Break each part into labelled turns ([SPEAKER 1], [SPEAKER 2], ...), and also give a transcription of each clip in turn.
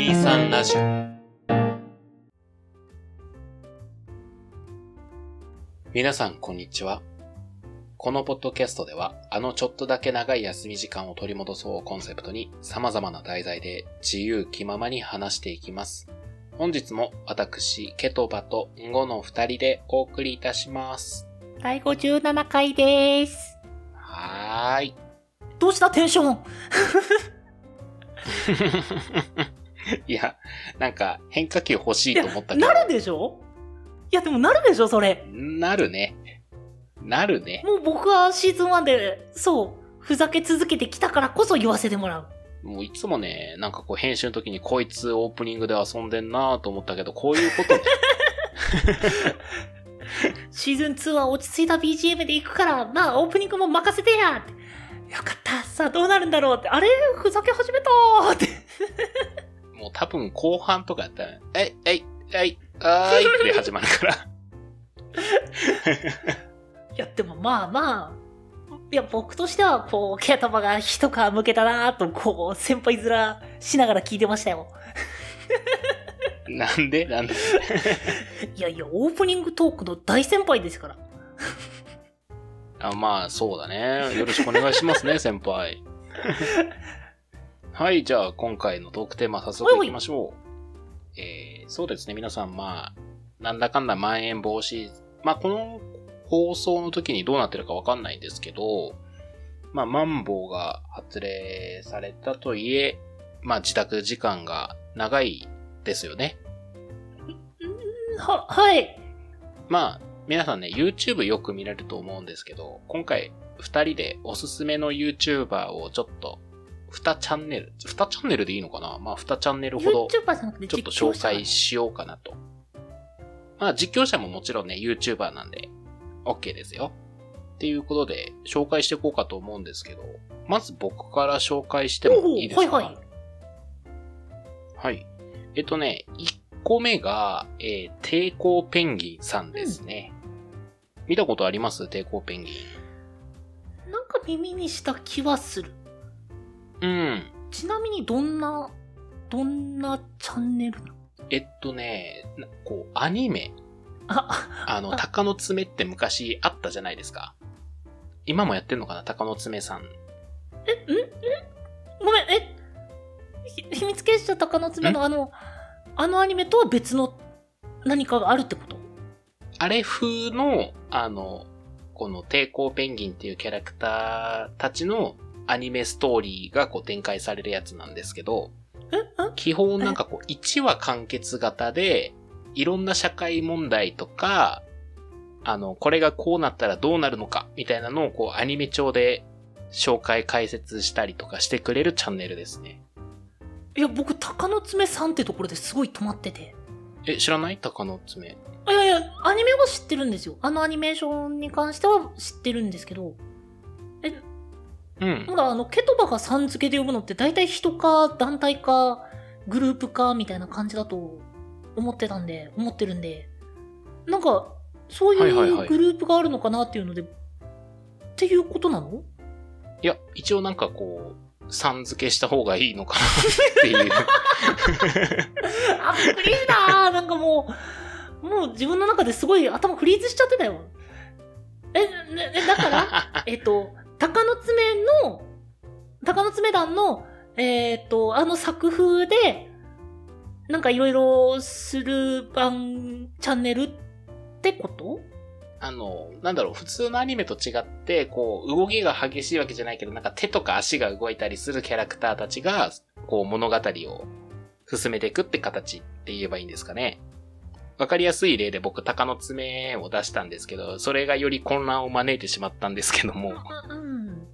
[SPEAKER 1] 23ラジオ皆さんこんにちは。このポッドキャストでは、あのちょっとだけ長い休み時間を取り戻そうをコンセプトに様々な題材で自由気ままに話していきます。本日も私、ケトバとンゴの二人でお送りいたします。
[SPEAKER 2] 第57回です。
[SPEAKER 1] はーい。
[SPEAKER 2] どうした？テンション
[SPEAKER 1] いや、なんか変化球欲しいと思ったけど。
[SPEAKER 2] なるでしょ？いや、でもなるでしょそれ。
[SPEAKER 1] なるね。なるね。
[SPEAKER 2] もう僕はシーズン1で、そう、ふざけ続けてきたからこそ言わせてもらう。
[SPEAKER 1] もういつもね、なんかこう編集の時にこいつオープニングで遊んでんなと思ったけど、こういうことね。
[SPEAKER 2] シーズン2は落ち着いた BGM で行くから、まあオープニングも任せてやって。よかった。さあどうなるんだろうって。あれ？ふざけ始めたーって。
[SPEAKER 1] もう多分後半とかやったら、えい、えい、えい、あーいって始まるから。
[SPEAKER 2] いや、でもまあまあ、いや、僕としては、こう、ケタバが一皮向けたなーと、こう、先輩面しながら聞いてましたよ。
[SPEAKER 1] なんで？なんで？
[SPEAKER 2] いやいや、オープニングトークの大先輩ですから。
[SPEAKER 1] あまあ、そうだね。よろしくお願いしますね、先輩。はい、じゃあ今回のトークテーマ早速行きましょう。えー、そうですね、皆さん、まあ、なんだかんだまん延防止、まあ、この放送の時にどうなってるかわかんないんですけど、まあ、マンボウが発令されたといえ、まあ、自宅時間が長いですよね。
[SPEAKER 2] は、はい。
[SPEAKER 1] まあ、皆さんね、YouTube よく見れると思うんですけど、今回、二人でおすすめの YouTuber をちょっと、二チャンネル、二チャンネルでいいのかな？まあ、二チャンネルほど、ちょっと紹介しようかなと。まあ、実況者ももちろんね、YouTuber なんで、OK ですよ。っていうことで、紹介していこうかと思うんですけど、まず僕から紹介してもいいですか？
[SPEAKER 2] はいはい。
[SPEAKER 1] はい。えっとね、1個目が、えー抵抗ペンギンさんですね。見たことあります？抵抗ペンギ
[SPEAKER 2] なんか耳にした気はする。
[SPEAKER 1] ン。うん。
[SPEAKER 2] ちなみにどんな、どんなチャンネル
[SPEAKER 1] えっとね、なこう、アニメ。
[SPEAKER 2] あ、
[SPEAKER 1] あの、
[SPEAKER 2] あ
[SPEAKER 1] 鷹の爪って昔あったじゃないですか。今もやってんのかな？鷹の爪さん。
[SPEAKER 2] え、んん？ごめん、えひ秘密結社鷹の爪のあの、あのアニメとは別の何かがあるってこと？
[SPEAKER 1] あれ風の、あの、この抵抗ペンギンっていうキャラクターたちのアニメストーリーがこう展開されるやつなんですけど、
[SPEAKER 2] ええ
[SPEAKER 1] 基本なんかこう、1話完結型で、いろんな社会問題とか、あの、これがこうなったらどうなるのか、みたいなのをこう、アニメ調で紹介解説したりとかしてくれるチャンネルですね。
[SPEAKER 2] いや、僕、鷹の爪さんってところですごい止まってて。
[SPEAKER 1] え、知らない？鷹の爪。
[SPEAKER 2] いやいや、アニメは知ってるんですよ。あのアニメーションに関しては知ってるんですけど、
[SPEAKER 1] うん
[SPEAKER 2] ま。だあの、ケトバがさん付けで呼ぶのって大体人か団体かグループかみたいな感じだと思ってたんで、思ってるんで、なんか、そうい
[SPEAKER 1] う
[SPEAKER 2] グループがあるのかなっていうので、っていうことなの？
[SPEAKER 1] いや、一応なんかこう、さん付けした方がいいのかなっていう。
[SPEAKER 2] あ、びっくりしたなんかもう、もう自分の中ですごい頭フリーズしちゃってたよ。え、ね、ねだから、えっと、鷹の爪の、鷹の爪団の、えっと、あの作風で、なんかいろいろする番、チャンネルってこと？
[SPEAKER 1] あの、なんだろう、普通のアニメと違って、こう、動きが激しいわけじゃないけど、なんか手とか足が動いたりするキャラクターたちが、こう、物語を進めていくって形って言えばいいんですかね。わかりやすい例で僕、鷹の爪を出したんですけど、それがより混乱を招いてしまったんですけども、
[SPEAKER 2] うん。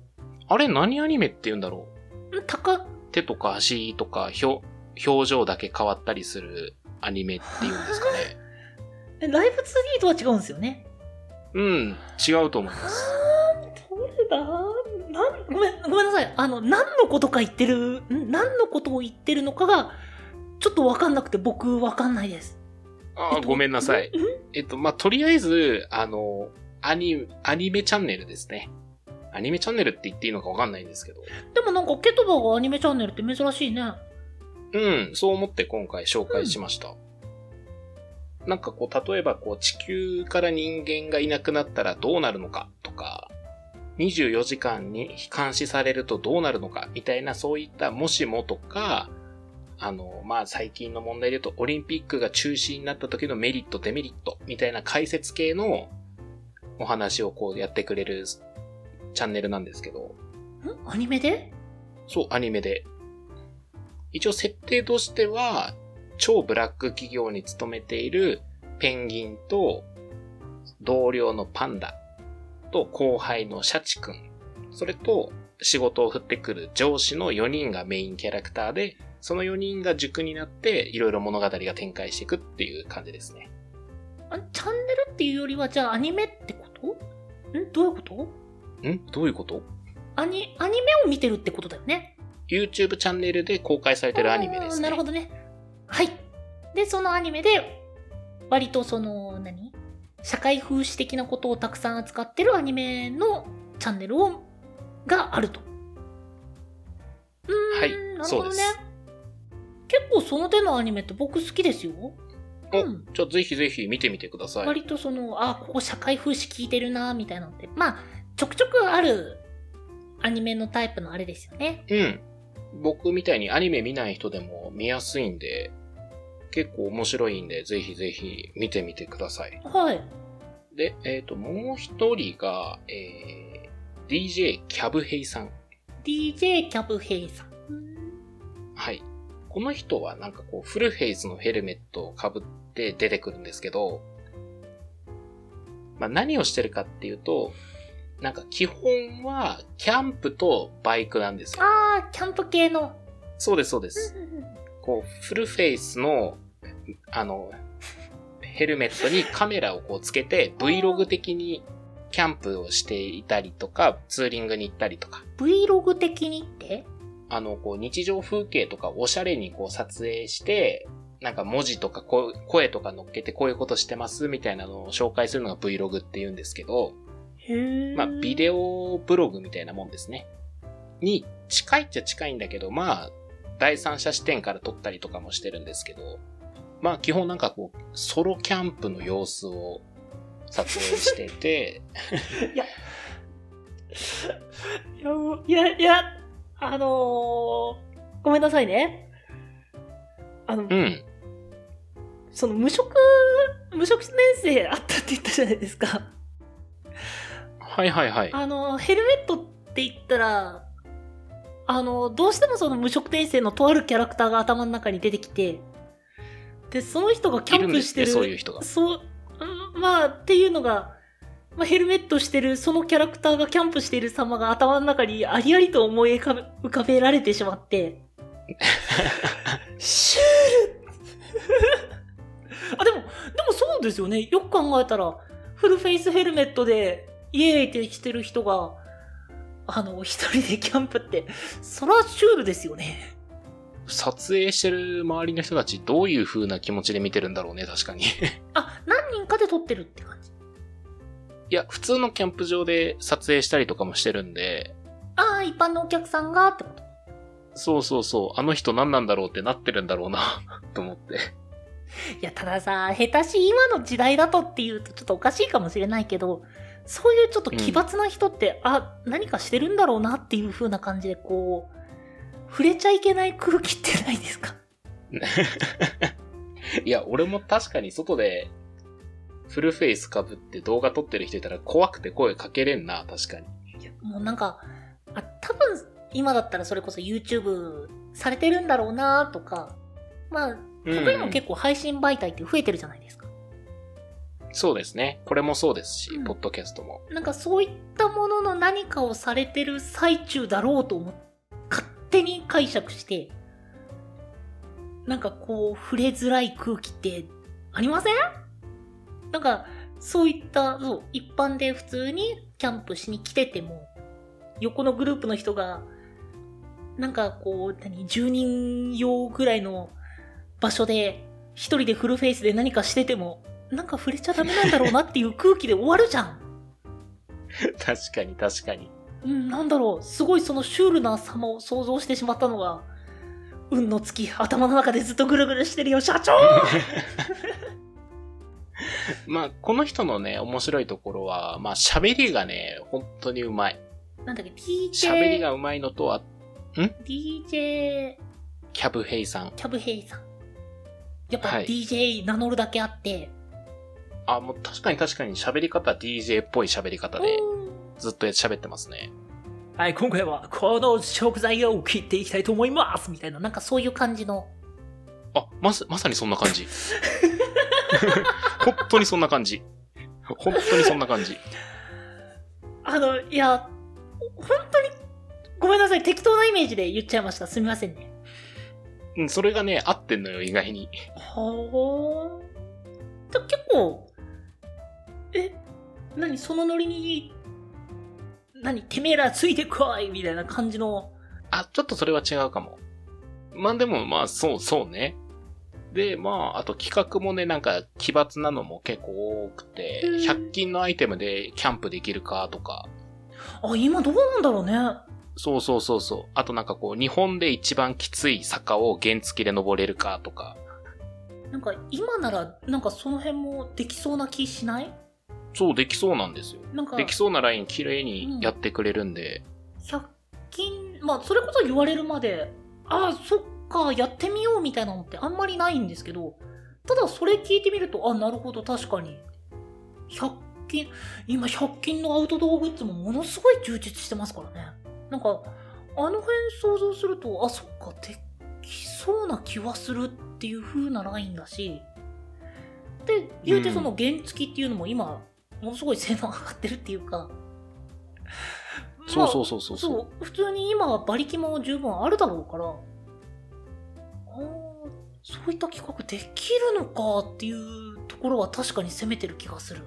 [SPEAKER 1] あれ何アニメって言うんだろう？
[SPEAKER 2] 鷹、
[SPEAKER 1] 手とか足とか表、表情だけ変わったりするアニメって言うんですかね。
[SPEAKER 2] えライブ 2D とは違うんですよね？
[SPEAKER 1] うん、違うと思います。
[SPEAKER 2] どれだ？なんごめん、ごめんなさい。あの、何のことか言ってる、ん何のことを言ってるのかが、ちょっとわかんなくて僕わかんないです。
[SPEAKER 1] あー、
[SPEAKER 2] えっと
[SPEAKER 1] ごめんなさい。
[SPEAKER 2] ん？
[SPEAKER 1] えっと、まあ、とりあえず、あの、アニ、アニメチャンネルですね。アニメチャンネルって言っていいのかわかんないんですけど。
[SPEAKER 2] でもなんかケトバがアニメチャンネルって珍しいね。
[SPEAKER 1] うん、そう思って今回紹介しました。なんかこう、例えばこう、地球から人間がいなくなったらどうなるのかとか、24時間に監視されるとどうなるのかみたいなそういったもしもとか、あの、まあ、最近の問題で言うと、オリンピックが中止になった時のメリット、デメリットみたいな解説系のお話をこうやってくれるチャンネルなんですけど、
[SPEAKER 2] ん？アニメで？
[SPEAKER 1] そう、アニメで。一応設定としては、超ブラック企業に勤めているペンギンと、同僚のパンダと後輩のシャチくん、それと仕事を振ってくる上司の4人がメインキャラクターで、その4人が軸になっていろいろ物語が展開していくっていう感じですね。
[SPEAKER 2] あチャンネルっていうよりは、じゃあアニメってこと？ん？どういうこと？
[SPEAKER 1] ん？どういうこと？
[SPEAKER 2] アニ、アニメを見てるってことだよね。
[SPEAKER 1] ?YouTube チャンネルで公開されてるアニメですね。
[SPEAKER 2] なるほどね。はい。で、そのアニメで、割とその、何？社会風刺的なことをたくさん扱ってるアニメのチャンネルを、があると。うーん、
[SPEAKER 1] はい
[SPEAKER 2] なる
[SPEAKER 1] そうです
[SPEAKER 2] ほどね。結構その手のアニメって僕好きですよ。
[SPEAKER 1] お
[SPEAKER 2] うん
[SPEAKER 1] じゃあぜひぜひ見てみてください。
[SPEAKER 2] 割とその、あ、ここ社会風刺効いてるな、みたいなのって。まあ、ちょくちょくあるアニメのタイプのあれですよね。
[SPEAKER 1] うん。僕みたいにアニメ見ない人でも見やすいんで、結構面白いんで、ぜひぜひ見てみてください。
[SPEAKER 2] はい。
[SPEAKER 1] で、えっ、と、もう一人が、えー、DJ キャブヘイさん。
[SPEAKER 2] DJ キャブヘイさん。
[SPEAKER 1] はい。この人はなんかこう、フルフェイスのヘルメットを被って出てくるんですけど、まあ何をしてるかっていうと、なんか基本はキャンプとバイクなんですよ。
[SPEAKER 2] あー、キャンプ系の。
[SPEAKER 1] そうです、そうです。こう、フルフェイスの、あの、ヘルメットにカメラをこうつけて、Vlog 的にキャンプをしていたりとか、ツーリングに行ったりとか、
[SPEAKER 2] Vlog 的にって？
[SPEAKER 1] あの、こう、日常風景とかおしゃれにこう撮影して、なんか文字とか声とか乗っけてこういうことしてますみたいなのを紹介するのが Vlog って言うんですけど、まあ、ビデオブログみたいなもんですね。に近いっちゃ近いんだけど、まあ、第三者視点から撮ったりとかもしてるんですけど、まあ、基本なんかこう、ソロキャンプの様子を撮影してて、
[SPEAKER 2] いや、いや、いや、あのー、ごめんなさいね。あの、
[SPEAKER 1] うん。
[SPEAKER 2] その無職、無職年生あったって言ったじゃないですか。
[SPEAKER 1] はいはいはい。
[SPEAKER 2] あの、ヘルメットって言ったら、あの、どうしてもその無職転生のとあるキャラクターが頭の中に出てきて、で、その人がキャンプしてる。
[SPEAKER 1] そういう人が。
[SPEAKER 2] そう、うんまあ、っていうのが、まあ、ヘルメットしてる、そのキャラクターがキャンプしている様が頭の中にありありと思い浮かべられてしまって、シュールあ、でも、でもそうですよね。よく考えたら、フルフェイスヘルメットで、イエーイってしてる人が、あの、一人でキャンプって、そらシュールですよね。
[SPEAKER 1] 撮影してる周りの人たちどういう風な気持ちで見てるんだろうね、確かに。い
[SPEAKER 2] あ、何人かで撮ってるって感じ。
[SPEAKER 1] や、普通のキャンプ場で撮影したりとかもしてるんで、
[SPEAKER 2] ああ、一般のお客さんが？ってこと？
[SPEAKER 1] そうそうそう、あの人何なんだろうってなってるんだろうな、と思って。
[SPEAKER 2] いや、たださ、下手し今の時代だとっていうとちょっとおかしいかもしれないけど、そういうちょっと奇抜な人って、あ、何かしてるんだろうなっていう風な感じで、こう、触れちゃいけない空気ってないですか？
[SPEAKER 1] いや、俺も確かに外で、フルフェイス被って動画撮ってる人いたら怖くて声かけれんな、確かに。
[SPEAKER 2] もうなんか、あ、多分今だったらそれこそ YouTube されてるんだろうなとか、まあ、他にも結構配信媒体って増えてるじゃないですか。
[SPEAKER 1] そうですね。これもそうですし、
[SPEAKER 2] うん
[SPEAKER 1] ポッドキャストも。
[SPEAKER 2] なんかそういったものの何かをされてる最中だろうと思っ勝手に解釈して、なんかこう、触れづらい空気ってありません？なんか、そういった、そう、一般で普通にキャンプしに来てても、横のグループの人が、なんかこう、何、10人用ぐらいの場所で、一人でフルフェイスで何かしてても、なんか触れちゃダメなんだろうなっていう空気で終わるじゃん。
[SPEAKER 1] 確かに確かに。
[SPEAKER 2] うん、なんだろう、すごいそのシュールな様を想像してしまったのが、運の月、頭の中でずっとぐるぐるしてるよ、社長
[SPEAKER 1] まあ、この人のね、面白いところは、まあ、喋りがね、本当にうまい。
[SPEAKER 2] なんだっけ、DJ、
[SPEAKER 1] 喋りがうまいのとは、
[SPEAKER 2] DJ、
[SPEAKER 1] キャブヘイさん。
[SPEAKER 2] キャブヘイさん。やっぱ
[SPEAKER 1] はい
[SPEAKER 2] DJ 名乗るだけあって、
[SPEAKER 1] あ、もう確かに確かに喋り方 DJ っぽい喋り方で、
[SPEAKER 2] うん
[SPEAKER 1] ずっと喋ってますね。
[SPEAKER 2] はい、今回はこの食材を切っていきたいと思いますみたいな、なんかそういう感じの。
[SPEAKER 1] あ、まさ、まさにそんな感じ。本当にそんな感じ。本当にそんな感じ。
[SPEAKER 2] あの、いや、本当に、ごめんなさい、適当なイメージで言っちゃいました。すみませんね。
[SPEAKER 1] うん、それがね、合ってんのよ、意外に。
[SPEAKER 2] はあ。じゃ、結構、え、何そのノリに、何てめえらついてこいみたいな感じの。
[SPEAKER 1] あ、ちょっとそれは違うかも。まあでも、まあ、そう、そうね。で、まあ、あと企画もね、なんか奇抜なのも結構多くて、
[SPEAKER 2] うん。
[SPEAKER 1] 100均のアイテムでキャンプできるかとか、
[SPEAKER 2] あ、今どうなんだろうね。
[SPEAKER 1] そうそうそうそう。あとなんかこう、日本で一番きつい坂を原付で登れるかとか、
[SPEAKER 2] なんか今なら、なんかその辺もできそうな気しない？
[SPEAKER 1] そうできそうなんですよ。
[SPEAKER 2] なんか、
[SPEAKER 1] できそうなライン綺麗にやってくれるんで、
[SPEAKER 2] 100均、まあ、それこそ言われるまで、ああ、そっか、やってみようみたいなのってあんまりないんですけど、ただそれ聞いてみると、あ、なるほど、確かに。100均、今100均のアウトドアグッズもものすごい充実してますからね。なんか、あの辺想像すると、あ、そっか、できそうな気はするっていう風なラインだし、で、言うてその原付っていうのも今、ものすごい性能上がってるっていうか、
[SPEAKER 1] そうそうそうそうそう。
[SPEAKER 2] 普通に今は馬力も十分あるだろうから、そういった企画できるのかっていうところは確かに攻めてる気がする。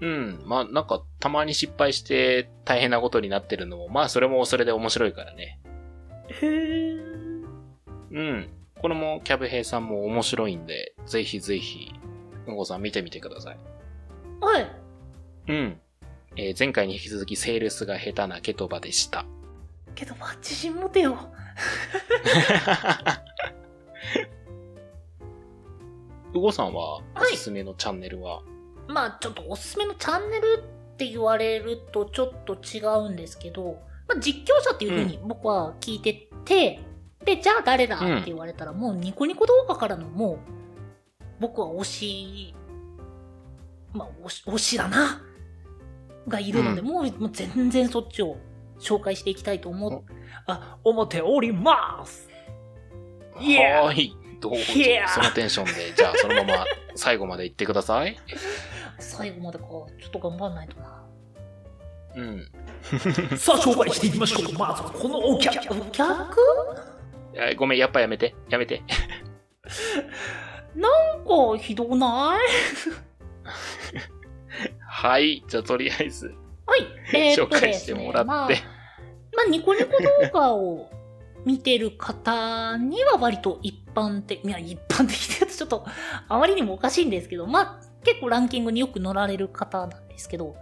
[SPEAKER 1] うん。まあなんかたまに失敗して大変なことになってるのも、まあそれもそれで面白いからね。
[SPEAKER 2] へえ。
[SPEAKER 1] うん。これもキャブヘイさんも面白いんで、ぜひぜひ、うんごさん見てみてください。
[SPEAKER 2] はい。
[SPEAKER 1] うん。えー前回に引き続きセールスが下手なケトバでした。
[SPEAKER 2] けど、まあ、自信持てよ。
[SPEAKER 1] うごさんはお
[SPEAKER 2] はい
[SPEAKER 1] すすめのチャンネルは、
[SPEAKER 2] まあ、ちょっとおすすめのチャンネルって言われるとちょっと違うんですけど、まあ、実況者っていう風に僕は聞いてて、で、じゃあ誰だって言われたら、もうニコニコ動画からのもう、僕は推し、まあ、推し、推しだな、がいるので、
[SPEAKER 1] うん。
[SPEAKER 2] もう全然そっちを紹介していきたいと思う、あ、思っております。Yeah
[SPEAKER 1] はーい。どうぞ
[SPEAKER 2] Yeah
[SPEAKER 1] そのテンションで、じゃあそのまま最後まで言ってください。
[SPEAKER 2] 最後までか、ちょっと頑張んないとな。
[SPEAKER 1] うん。
[SPEAKER 2] さあ、紹介していきましょう。まずはこのお客。お客？
[SPEAKER 1] いやごめん、やっぱやめて。やめて。
[SPEAKER 2] なんか、ひどない？
[SPEAKER 1] はい。じゃあとりあえず、
[SPEAKER 2] はい。えー、っ
[SPEAKER 1] 紹介してもらって。
[SPEAKER 2] まあ、まあ、ニコニコ動画を見てる方には割と一般的、いや、一般的って言うとちょっと、あまりにもおかしいんですけど、まあ、結構ランキングによく乗られる方なんですけど、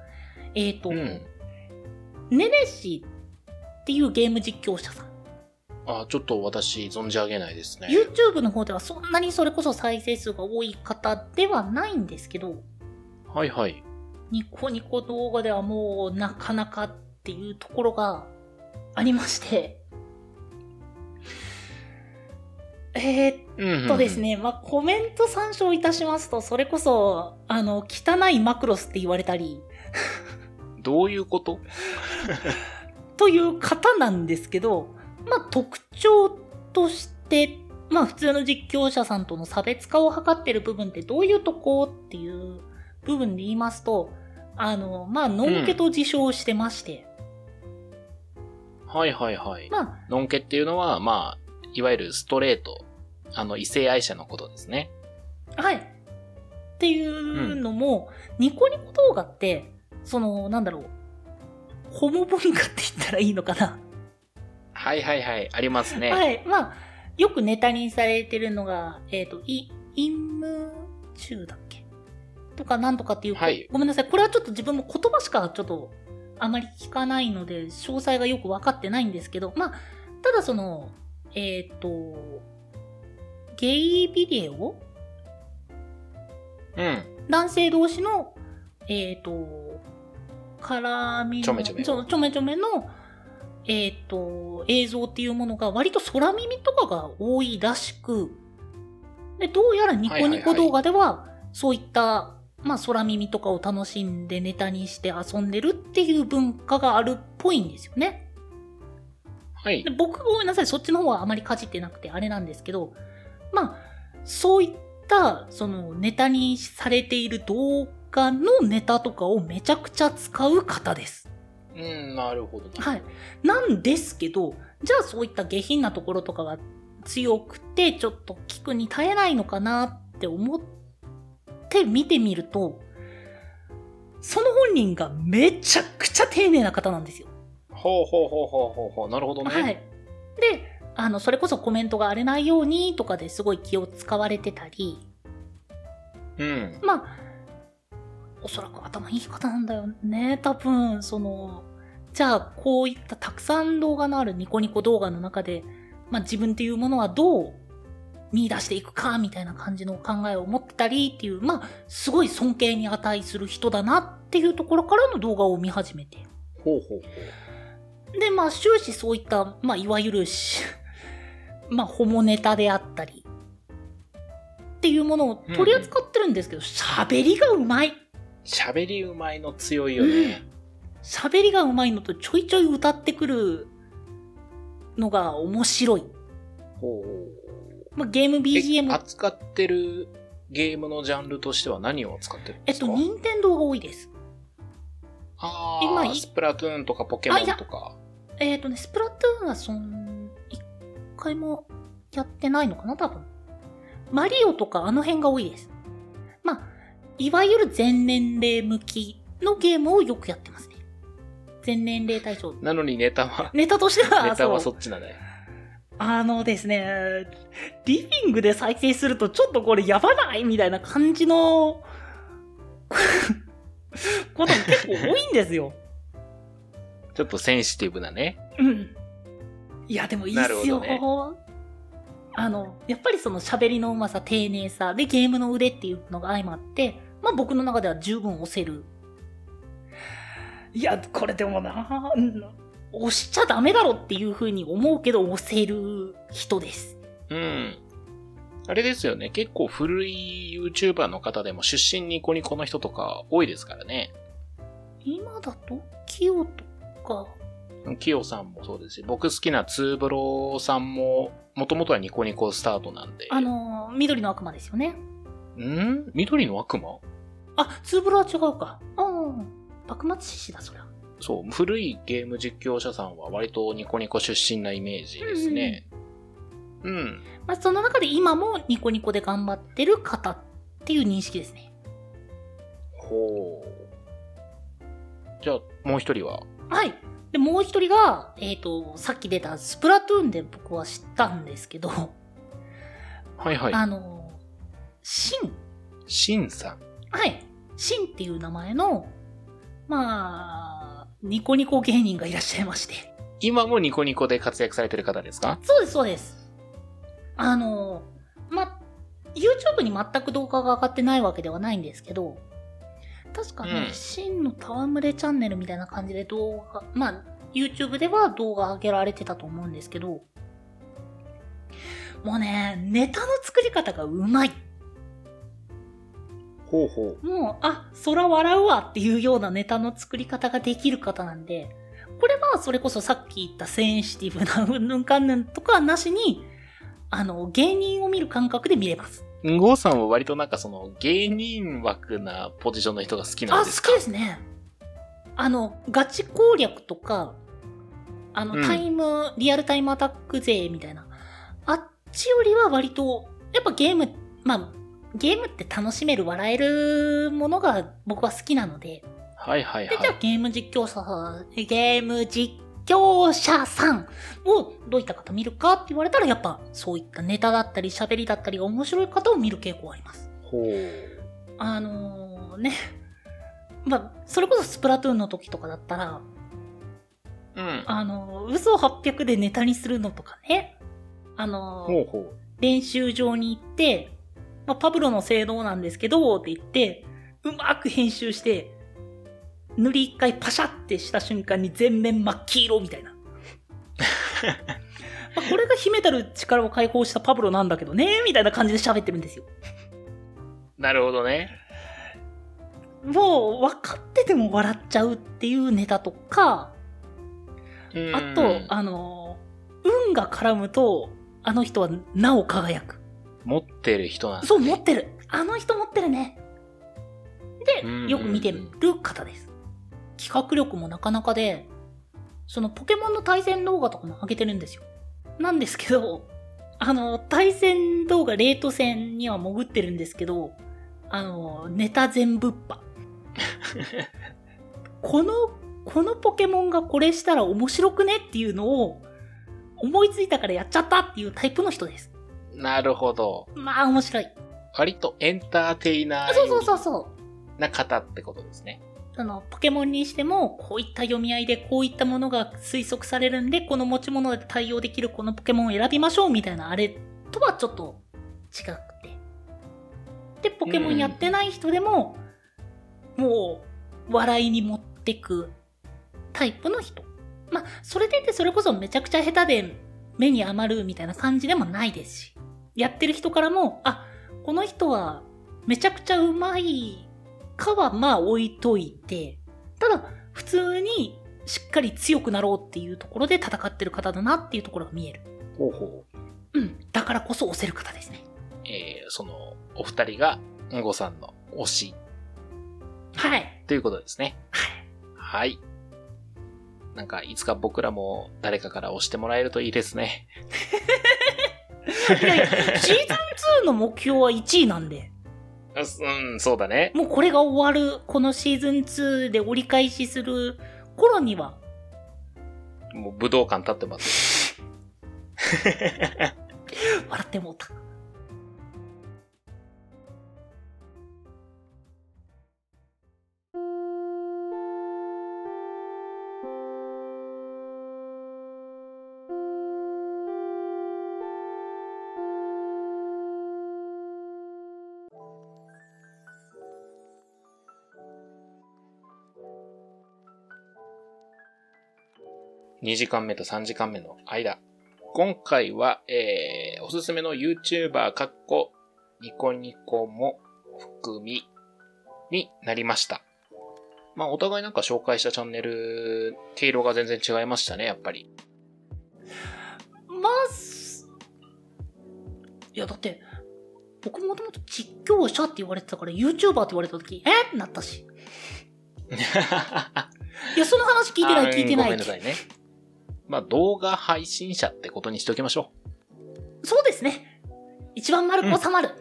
[SPEAKER 2] えー、っと、
[SPEAKER 1] うん。
[SPEAKER 2] ネネシっていうゲーム実況者さん。
[SPEAKER 1] あ、ちょっと私、存じ上げないですね。
[SPEAKER 2] YouTube の方ではそんなにそれこそ再生数が多い方ではないんですけど、
[SPEAKER 1] はいはい。
[SPEAKER 2] ニコニコ動画ではもうなかなかっていうところがありまして、えー、
[SPEAKER 1] うん、
[SPEAKER 2] っとです。ね、まあ、コメント参照いたしますと、それこそ、あの、汚いマクロスって言われたり、
[SPEAKER 1] どういうこと？
[SPEAKER 2] という方なんですけど、まあ、特徴として、まあ、普通の実況者さんとの差別化を図ってる部分ってどういうとこ？っていう部分で言いますと、あの、まあ、のんけと自称してまして、
[SPEAKER 1] はいはいはい。
[SPEAKER 2] まあ、
[SPEAKER 1] のんけっていうのは、まあ、いわゆるストレート。あの、異性愛者のことですね。
[SPEAKER 2] はい。っていうのも、ニコニコ動画って、その、なんだろう、ホモ文化って言ったらいいのかな。
[SPEAKER 1] はいはいはい。ありますね。
[SPEAKER 2] はい。まあ、よくネタにされてるのが、えっ、と、い、陰夢中だとかなんとかっていう、
[SPEAKER 1] はい
[SPEAKER 2] ごめんなさい。これはちょっと自分も言葉しかちょっとあまり聞かないので、詳細がよく分かってないんですけど、まあ、ただその、えっ、と、ゲイビデオ？
[SPEAKER 1] うん。
[SPEAKER 2] 男性同士の、えっ、と、絡みの、
[SPEAKER 1] ちょめちょめ
[SPEAKER 2] ちょめちょめの、えっ、と、映像っていうものが割と空耳とかが多いらしく、で、どうやらニコニコ動画では、そういった、まあ空耳とかを楽しんでネタにして遊んでるっていう文化があるっぽいんですよね。
[SPEAKER 1] はい
[SPEAKER 2] で。僕ごめんなさい、そっちの方はあまりかじってなくてあれなんですけど、まあ、そういった、そのネタにされている動画のネタとかをめちゃくちゃ使う方です。
[SPEAKER 1] うん、なるほどな。
[SPEAKER 2] はい。なんですけど、じゃあそういった下品なところとかが強くて、ちょっと聞くに耐えないのかなって思って見てみると、その本人がめちゃくちゃ丁寧な方なんですよ。
[SPEAKER 1] ほうほうほうほうほうほう。なるほどね。
[SPEAKER 2] はい。で、あの、それこそコメントが荒れないようにとかですごい気を使われてたり、
[SPEAKER 1] うん。
[SPEAKER 2] まあ、おそらく頭いい方なんだよね。多分、その、じゃあ、こういったたくさん動画のあるニコニコ動画の中で、まあ自分っていうものはどう見出していくか、みたいな感じの考えを持ってたりっていう、まあ、すごい尊敬に値する人だなっていうところからの動画を見始めて。
[SPEAKER 1] ほうほうほう。
[SPEAKER 2] で、まあ終始そういった、まあいわゆるし、まあホモネタであったり、っていうものを取り扱ってるんですけど、喋、りがうまい。
[SPEAKER 1] 喋りうまいの強いよね。
[SPEAKER 2] 喋りがうまいのとちょいちょい歌ってくるのが面白い。
[SPEAKER 1] ほう。
[SPEAKER 2] まあ、ゲーム
[SPEAKER 1] え
[SPEAKER 2] BGM、
[SPEAKER 1] 扱ってるゲームのジャンルとしては何を扱ってるんですか？
[SPEAKER 2] えっと、任天堂が多いです。
[SPEAKER 1] ああ、スプラトゥーンとかポケモンとか。
[SPEAKER 2] えっ、とね、スプラトゥーンはそん、一回もやってないのかな、多分。マリオとかあの辺が多いです。まあ、いわゆる全年齢向きのゲームをよくやってますね。全年齢対象。
[SPEAKER 1] なのにネタは、
[SPEAKER 2] ネタとしては、
[SPEAKER 1] ネタは
[SPEAKER 2] そ
[SPEAKER 1] っちなんだね。
[SPEAKER 2] あのですね、リビングで再生するとちょっとこれやばないみたいな感じの ことが結構多いんですよ。
[SPEAKER 1] ちょっとセンシティブなね。
[SPEAKER 2] うん。いや、でもいいっすよ。
[SPEAKER 1] なるほ
[SPEAKER 2] あの、やっぱりその喋りのうまさ、丁寧さ、で、ゲームの腕っていうのが相まって、まあ僕の中では十分押せる。いや、これでもな、うん押しちゃダメだろっていう風に思うけど、押せる人です。
[SPEAKER 1] うん。あれですよね。結構古い YouTuber の方でも出身ニコニコの人とか多いですからね。
[SPEAKER 2] 今だと、キヨとか、
[SPEAKER 1] キヨさんもそうですし、僕好きなツーブロさんも、もともとはニコニコスタートなんで。
[SPEAKER 2] あの、緑の悪魔ですよね。
[SPEAKER 1] ん？緑の悪魔？
[SPEAKER 2] あ、ツーブロは違うか。うん。幕末志士だ、そりゃ。
[SPEAKER 1] そう、古いゲーム実況者さんは割とニコニコ出身なイメージですね。うん。
[SPEAKER 2] まあ、その中で今もニコニコで頑張ってる方っていう認識ですね。
[SPEAKER 1] ほう。じゃあ、もう一人は？
[SPEAKER 2] はい。で、もう一人が、えっ、と、さっき出たスプラトゥーンで僕は知ったんですけど、
[SPEAKER 1] はいはい。
[SPEAKER 2] あの、シン。
[SPEAKER 1] シンさん。
[SPEAKER 2] はい。シンっていう名前の、まあ、ニコニコ芸人がいらっしゃいまして。
[SPEAKER 1] 今もニコニコで活躍されてる方ですか？
[SPEAKER 2] そうです、そうです。あの、ま、YouTube に全く動画が上がってないわけではないんですけど、確かね、
[SPEAKER 1] うん
[SPEAKER 2] 真の戯れチャンネルみたいな感じで動画、まあ、YouTube では動画上げられてたと思うんですけど、もうね、ネタの作り方がうまい。
[SPEAKER 1] ほうほ
[SPEAKER 2] もう、あ、空笑うわっていうようなネタの作り方ができる方なんで、これはそれこそさっき言ったセンシティブなうんぬんかんぬんとかなしに、あの、芸人を見る感覚で見れます。
[SPEAKER 1] う。ゴーさんは割となんかその芸人枠なポジションの人が好きな
[SPEAKER 2] あ、好
[SPEAKER 1] んですか？
[SPEAKER 2] きですね。あの、ガチ攻略とか、あの、
[SPEAKER 1] うん
[SPEAKER 2] タイム、リアルタイムアタック勢みたいな。あっちよりは割と、やっぱゲーム、まあ、ゲームって楽しめる、笑えるものが僕は好きなので、
[SPEAKER 1] はいはい
[SPEAKER 2] で、
[SPEAKER 1] はい。
[SPEAKER 2] じゃあゲーム実況者さん、ゲーム実況者さんをどういった方見るかって言われたら、やっぱそういったネタだったり喋りだったりが面白い方を見る傾向があります。
[SPEAKER 1] ほう。
[SPEAKER 2] あのー、ね。まあ、それこそスプラトゥーンの時とかだったら、
[SPEAKER 1] うん。
[SPEAKER 2] あのー、嘘800でネタにするのとかね。あの、
[SPEAKER 1] ほうほう。
[SPEAKER 2] 練習場に行って、まあ、パブロの性能なんですけど、って言って、うまく編集して、塗り一回パシャってした瞬間に全面真っ黄色みたいな。まあこれが秘めたる力を解放したパブロなんだけどね、みたいな感じで喋ってるんですよ。
[SPEAKER 1] なるほどね。
[SPEAKER 2] もう分かってても笑っちゃうっていうネタとか、
[SPEAKER 1] うん
[SPEAKER 2] あと、あの、運が絡むと、あの人はなお輝く。
[SPEAKER 1] 持ってる人なんだ
[SPEAKER 2] そう、持ってる。あの人持ってるね。
[SPEAKER 1] うん
[SPEAKER 2] で、よく見てる方です。企画力もなかなかで、そのポケモンの対戦動画とかも上げてるんですよ。なんですけど、あの、対戦動画、レート戦には潜ってるんですけど、あの、ネタ全部っぱ。この、このポケモンがこれしたら面白くねっていうのを、思いついたからやっちゃったっていうタイプの人です。
[SPEAKER 1] なるほど。
[SPEAKER 2] まあ面白い。
[SPEAKER 1] 割とエンターテイナー
[SPEAKER 2] そうそうそうそう。
[SPEAKER 1] な方ってことですね。
[SPEAKER 2] そのポケモンにしてもこういった読み合いでこういったものが推測されるんでこの持ち物で対応できるこのポケモンを選びましょうみたいなあれとはちょっと違くてでポケモンやってない人でも、もう笑いに持ってくタイプの人まあそれでいてそれこそめちゃくちゃ下手で目に余るみたいな感じでもないですしやってる人からもあこの人はめちゃくちゃうまいかはまあ置いといて、ただ普通にしっかり強くなろうっていうところで戦ってる方だなっていうところが見える。
[SPEAKER 1] ほうほ
[SPEAKER 2] うん。だからこそ押せる方ですね。
[SPEAKER 1] う。えー、その、お二人が、んごさんの推し
[SPEAKER 2] はい。
[SPEAKER 1] ということですね。はい。なんか、いつか僕らも誰かから押してもらえるといいですね。
[SPEAKER 2] いやいや、シーズン2の目標は1位なんで、
[SPEAKER 1] うん、そうだね。
[SPEAKER 2] もうこれが終わる、このシーズン2で折り返しする頃には、
[SPEAKER 1] もう武道館立ってます。
[SPEAKER 2] 笑ってもうた。
[SPEAKER 1] 2時間目と3時間目の間。今回は、えー、おすすめの YouTuber かっこニコニコも含みになりました。まあ、お互いなんか紹介したチャンネル、毛色が全然違いましたね、やっぱり。
[SPEAKER 2] まあ、すいやだって、僕もともと実況者って言われてたから YouTuber って言われた時、え？ってなったし。いや、その話聞いてない聞いてない
[SPEAKER 1] ごめんなさいね。まあ、動画配信者ってことにしておきましょ
[SPEAKER 2] そうですね。一番丸く収まる。
[SPEAKER 1] う。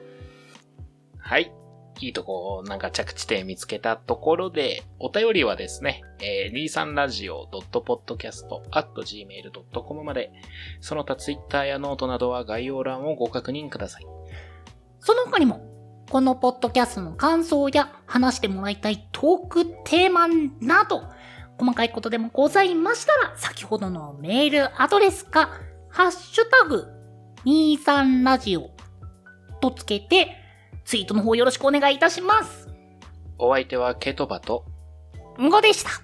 [SPEAKER 1] はい。いいとこ、なんか着地点見つけたところで、お便りはですね、えー、23radio.podcast.gmail.com まで、その他 Twitter やノートなどは概要欄をご確認ください。
[SPEAKER 2] その他にも、このポッドキャストの感想や話してもらいたいトークテーマなど、細かいことでもございましたら、先ほどのメールアドレスか、ハッシュタグ、23ラジオとつけて、ツイートの方よろしくお願いいたします。
[SPEAKER 1] お相手はケトバと、
[SPEAKER 2] んごでした。